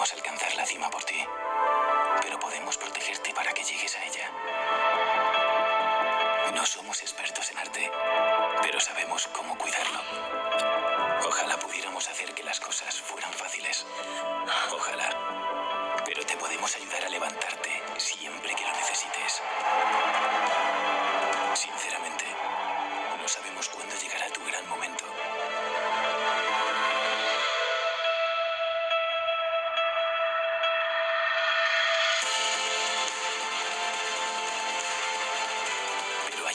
podemos alcanzar la cima por ti, pero podemos protegerte para que llegues a ella. No somos expertos en arte, pero sabemos cómo cuidarlo. Ojalá pudiéramos hacer que las cosas fueran fáciles. Ojalá. Pero te podemos ayudar a levantarte siempre que lo necesites. Sinceramente, no sabemos cuándo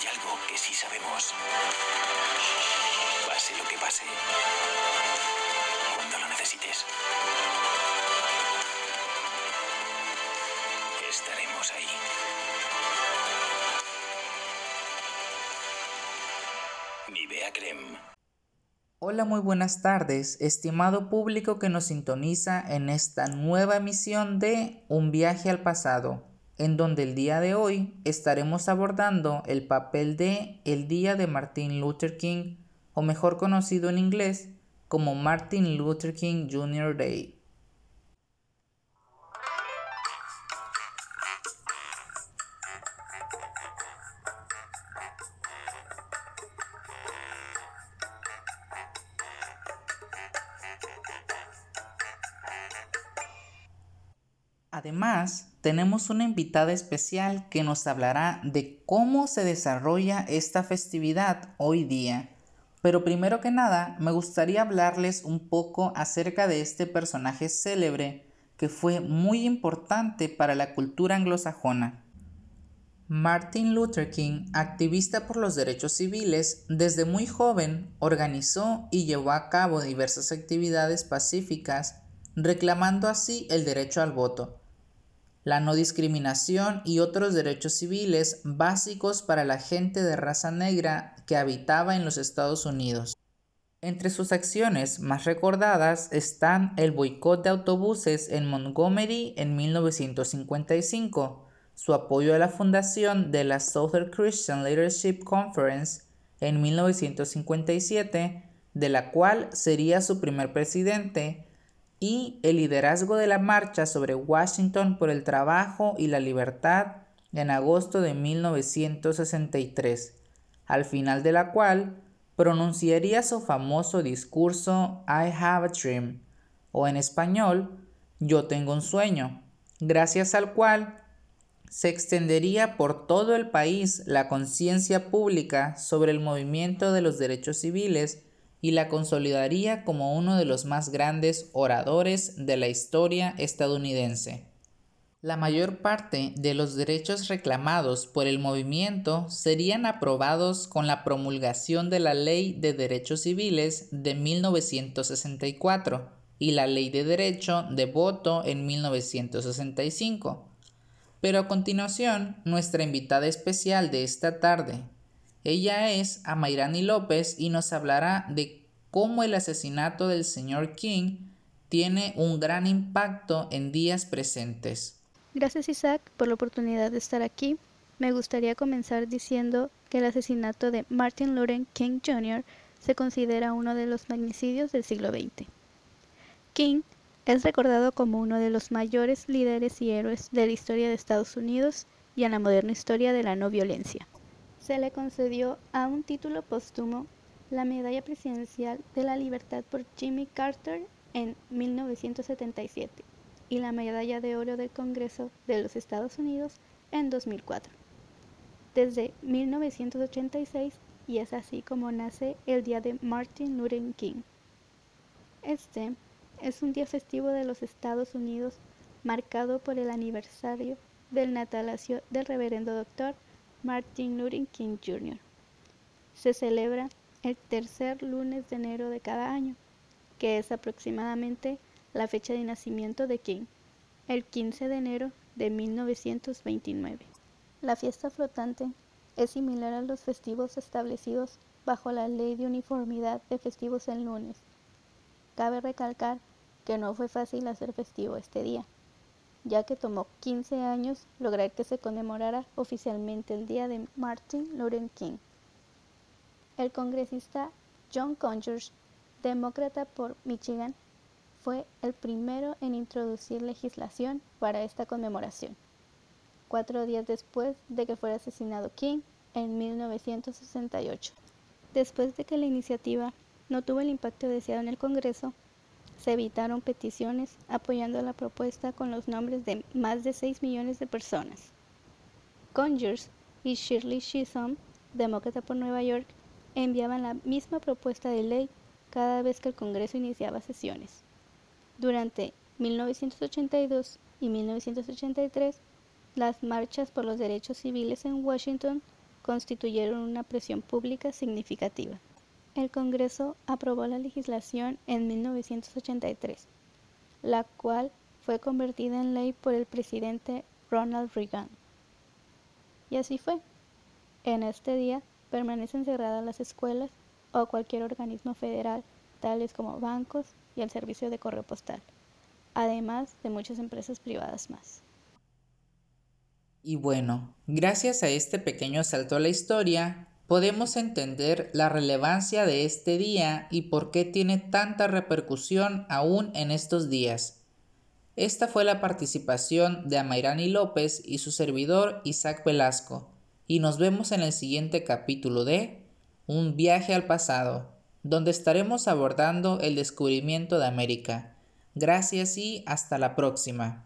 algo que sí sabemos. Pase lo que pase. Cuando lo necesites. Estaremos ahí. Nivea Creme. Hola, muy buenas tardes, estimado público que nos sintoniza en esta nueva emisión de Un viaje al pasado, en donde el día de hoy estaremos abordando el papel de el Día de Martin Luther King, o mejor conocido en inglés como Martin Luther King Jr. Day. Además, tenemos una invitada especial que nos hablará de cómo se desarrolla esta festividad hoy día. Pero primero que nada, me gustaría hablarles un poco acerca de este personaje célebre que fue muy importante para la cultura anglosajona. Martin Luther King, activista por los derechos civiles, desde muy joven organizó y llevó a cabo diversas actividades pacíficas, reclamando así el derecho al voto la no discriminación y otros derechos civiles básicos para la gente de raza negra que habitaba en los Estados Unidos. Entre sus acciones más recordadas están el boicot de autobuses en Montgomery en 1955, su apoyo a la fundación de la Southern Christian Leadership Conference en 1957, de la cual sería su primer presidente, y el liderazgo de la marcha sobre Washington por el trabajo y la libertad en agosto de 1963, al final de la cual pronunciaría su famoso discurso I Have a Dream, o en español, Yo tengo un sueño, gracias al cual se extendería por todo el país la conciencia pública sobre el movimiento de los derechos civiles y la consolidaría como uno de los más grandes oradores de la historia estadounidense. La mayor parte de los derechos reclamados por el movimiento serían aprobados con la promulgación de la Ley de Derechos Civiles de 1964 y la Ley de Derecho de Voto en 1965. Pero a continuación, nuestra invitada especial de esta tarde, ella es Amairani López y nos hablará de cómo el asesinato del señor King tiene un gran impacto en días presentes. Gracias Isaac por la oportunidad de estar aquí. Me gustaría comenzar diciendo que el asesinato de Martin Luther King Jr. se considera uno de los magnicidios del siglo XX. King es recordado como uno de los mayores líderes y héroes de la historia de Estados Unidos y en la moderna historia de la no violencia se le concedió a un título póstumo la Medalla Presidencial de la Libertad por Jimmy Carter en 1977 y la Medalla de Oro del Congreso de los Estados Unidos en 2004. Desde 1986 y es así como nace el Día de Martin Luther King. Este es un día festivo de los Estados Unidos marcado por el aniversario del natalacio del reverendo doctor Martin Luther King Jr. Se celebra el tercer lunes de enero de cada año, que es aproximadamente la fecha de nacimiento de King, el 15 de enero de 1929. La fiesta flotante es similar a los festivos establecidos bajo la Ley de Uniformidad de Festivos en lunes. Cabe recalcar que no fue fácil hacer festivo este día, ya que tomó 15 años lograr que se conmemorara oficialmente el Día de Martin Luther King. El congresista John Conyers, demócrata por Michigan, fue el primero en introducir legislación para esta conmemoración, cuatro días después de que fuera asesinado King en 1968. Después de que la iniciativa no tuvo el impacto deseado en el Congreso, se evitaron peticiones apoyando la propuesta con los nombres de más de 6 millones de personas. Conyers y Shirley Chisholm, demócrata por Nueva York, enviaban la misma propuesta de ley cada vez que el Congreso iniciaba sesiones. Durante 1982 y 1983, las marchas por los derechos civiles en Washington constituyeron una presión pública significativa. El Congreso aprobó la legislación en 1983, la cual fue convertida en ley por el presidente Ronald Reagan. Y así fue. En este día permanecen cerradas las escuelas o cualquier organismo federal, tales como bancos y el servicio de correo postal, además de muchas empresas privadas más. Y bueno, gracias a este pequeño salto a la historia, podemos entender la relevancia de este día y por qué tiene tanta repercusión aún en estos días. Esta fue la participación de Amairani López y su servidor Isaac Velasco, y nos vemos en el siguiente capítulo de Un viaje al pasado, donde estaremos abordando el descubrimiento de América. Gracias y hasta la próxima.